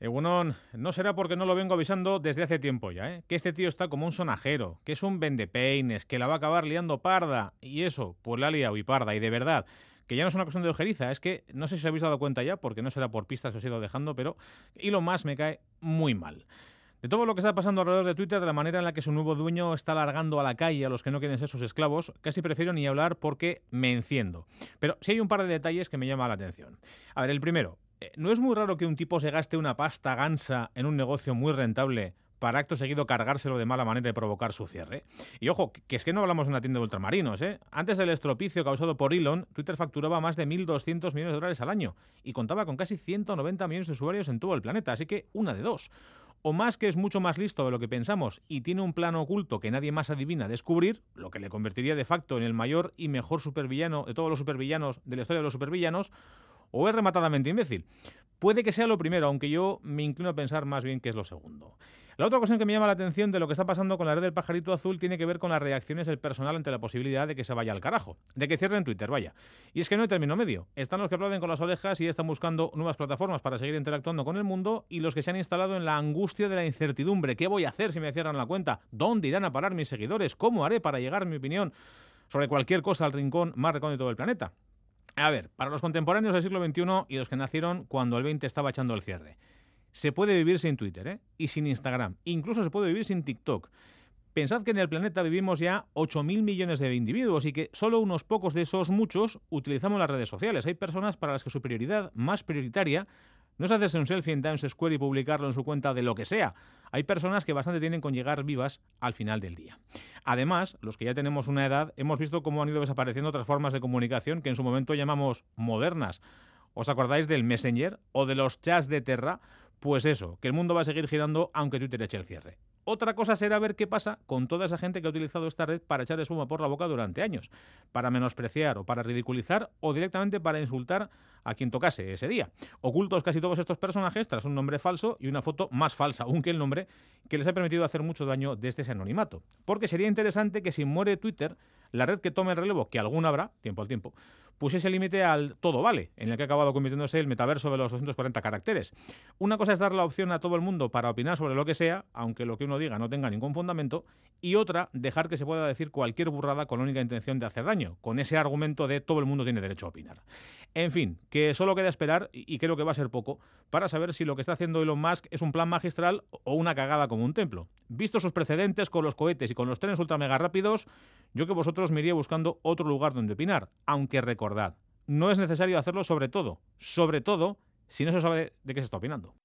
Egunon, no será porque no lo vengo avisando desde hace tiempo ya, ¿eh? que este tío está como un sonajero, que es un vendepeines, que la va a acabar liando parda, y eso, pues la ha liado y parda, y de verdad, que ya no es una cuestión de ojeriza, es que no sé si os habéis dado cuenta ya, porque no será por pistas os he ido dejando, pero y lo más me cae muy mal. De todo lo que está pasando alrededor de Twitter, de la manera en la que su nuevo dueño está largando a la calle a los que no quieren ser sus esclavos, casi prefiero ni hablar porque me enciendo. Pero sí hay un par de detalles que me llaman la atención. A ver, el primero, ¿No es muy raro que un tipo se gaste una pasta gansa en un negocio muy rentable para acto seguido cargárselo de mala manera y provocar su cierre. Y ojo, que es que no hablamos de una tienda de ultramarinos, ¿eh? Antes del estropicio causado por Elon, Twitter facturaba más de 1.200 millones de dólares al año y contaba con casi 190 millones de usuarios en todo el planeta, así que una de dos. O más que es mucho más listo de lo que pensamos y tiene un plano oculto que nadie más adivina descubrir, lo que le convertiría de facto en el mayor y mejor supervillano de todos los supervillanos de la historia de los supervillanos, o es rematadamente imbécil. Puede que sea lo primero, aunque yo me inclino a pensar más bien que es lo segundo. La otra cuestión que me llama la atención de lo que está pasando con la red del pajarito azul tiene que ver con las reacciones del personal ante la posibilidad de que se vaya al carajo, de que cierren Twitter, vaya. Y es que no hay término medio. Están los que aplauden con las orejas y están buscando nuevas plataformas para seguir interactuando con el mundo y los que se han instalado en la angustia de la incertidumbre. ¿Qué voy a hacer si me cierran la cuenta? ¿Dónde irán a parar mis seguidores? ¿Cómo haré para llegar mi opinión sobre cualquier cosa al rincón más recóndito del planeta? A ver, para los contemporáneos del siglo XXI y los que nacieron cuando el 20 estaba echando el cierre, se puede vivir sin Twitter ¿eh? y sin Instagram, incluso se puede vivir sin TikTok. Pensad que en el planeta vivimos ya 8.000 millones de individuos y que solo unos pocos de esos muchos utilizamos las redes sociales. Hay personas para las que su prioridad más prioritaria no es hacerse un selfie en Times Square y publicarlo en su cuenta de lo que sea. Hay personas que bastante tienen con llegar vivas al final del día. Además, los que ya tenemos una edad, hemos visto cómo han ido desapareciendo otras formas de comunicación que en su momento llamamos modernas. ¿Os acordáis del Messenger o de los chats de Terra? Pues eso, que el mundo va a seguir girando aunque Twitter eche el cierre. Otra cosa será ver qué pasa con toda esa gente que ha utilizado esta red para echar espuma por la boca durante años, para menospreciar o para ridiculizar o directamente para insultar a quien tocase ese día. Ocultos casi todos estos personajes tras un nombre falso y una foto más falsa aún que el nombre que les ha permitido hacer mucho daño desde ese anonimato. Porque sería interesante que si muere Twitter, la red que tome el relevo, que alguna habrá, tiempo al tiempo, pusiese límite al todo vale, en el que ha acabado convirtiéndose el metaverso de los 240 caracteres. Una cosa es dar la opción a todo el mundo para opinar sobre lo que sea, aunque lo que uno diga no tenga ningún fundamento, y otra, dejar que se pueda decir cualquier burrada con la única intención de hacer daño, con ese argumento de todo el mundo tiene derecho a opinar. En fin, que solo queda esperar, y creo que va a ser poco, para saber si lo que está haciendo Elon Musk es un plan magistral o una cagada como un templo. Visto sus precedentes con los cohetes y con los trenes ultra mega rápidos, yo que vosotros me iría buscando otro lugar donde opinar, aunque recordad, no es necesario hacerlo sobre todo, sobre todo si no se sabe de qué se está opinando.